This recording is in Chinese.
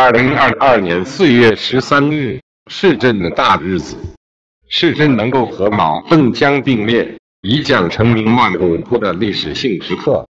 二零二二年四月十三日是朕的大日子，是朕能够和马邓江并列一将成名万古枯的历史性时刻。